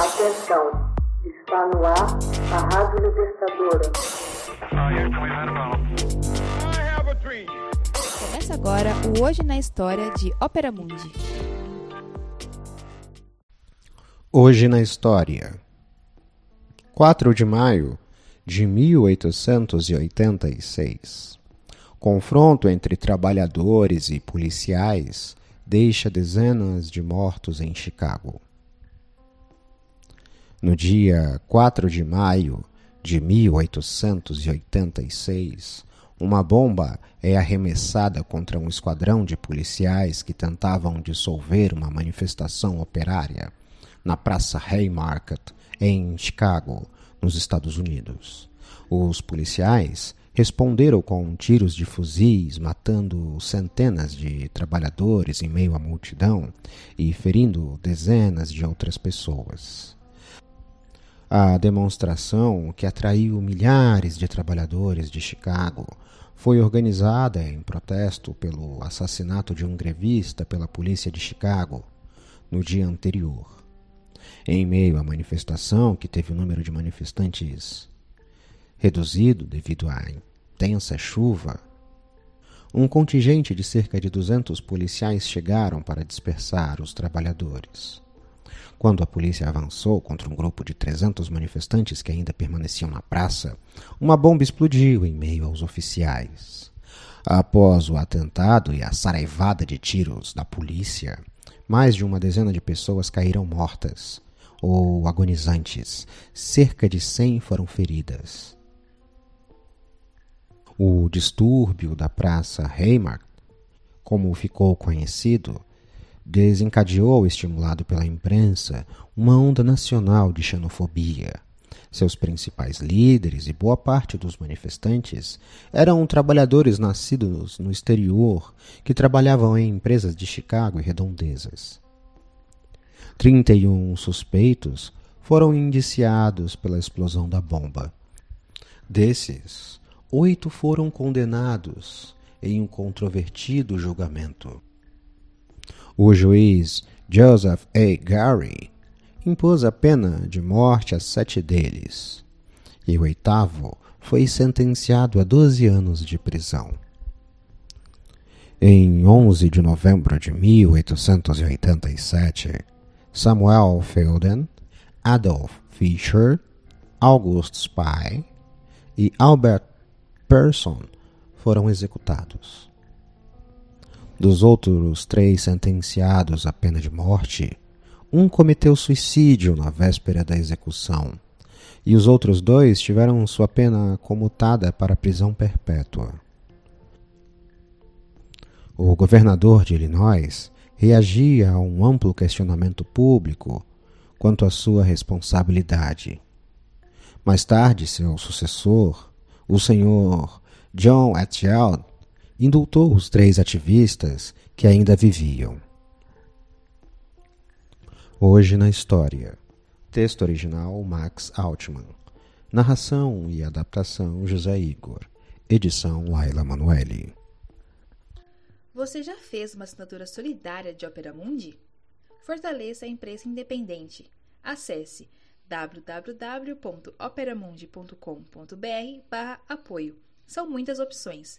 Atenção, está no ar a Rádio Libertadora. Começa agora o Hoje na História de Ópera Mundi. Hoje na História 4 de maio de 1886 Confronto entre trabalhadores e policiais deixa dezenas de mortos em Chicago. No dia 4 de maio de 1886, uma bomba é arremessada contra um esquadrão de policiais que tentavam dissolver uma manifestação operária na Praça Haymarket, em Chicago, nos Estados Unidos. Os policiais responderam com tiros de fuzis, matando centenas de trabalhadores em meio à multidão e ferindo dezenas de outras pessoas. A demonstração, que atraiu milhares de trabalhadores de Chicago, foi organizada em protesto pelo assassinato de um grevista pela polícia de Chicago no dia anterior. Em meio à manifestação, que teve o número de manifestantes reduzido devido à intensa chuva, um contingente de cerca de 200 policiais chegaram para dispersar os trabalhadores. Quando a polícia avançou contra um grupo de 300 manifestantes que ainda permaneciam na praça, uma bomba explodiu em meio aos oficiais. Após o atentado e a saraivada de tiros da polícia, mais de uma dezena de pessoas caíram mortas ou agonizantes. Cerca de 100 foram feridas. O distúrbio da Praça Haymarket, como ficou conhecido, desencadeou, estimulado pela imprensa, uma onda nacional de xenofobia. Seus principais líderes e boa parte dos manifestantes eram trabalhadores nascidos no exterior que trabalhavam em empresas de Chicago e redondezas. 31 suspeitos foram indiciados pela explosão da bomba. Desses, oito foram condenados em um controvertido julgamento. O juiz Joseph A. Gary impôs a pena de morte a sete deles, e o oitavo foi sentenciado a 12 anos de prisão. Em 11 de novembro de 1887, Samuel Felden, Adolf Fischer, August Spy e Albert Person foram executados. Dos outros três sentenciados à pena de morte, um cometeu suicídio na véspera da execução, e os outros dois tiveram sua pena comutada para prisão perpétua. O governador de Illinois reagia a um amplo questionamento público quanto à sua responsabilidade. Mais tarde, seu sucessor, o senhor John Atchell indultou os três ativistas que ainda viviam. Hoje na história. Texto original Max Altman. Narração e adaptação José Igor. Edição Laila Manuelle. Você já fez uma assinatura solidária de Opera Mundi? Fortaleça a imprensa independente. Acesse www.operamundi.com.br/apoio. São muitas opções.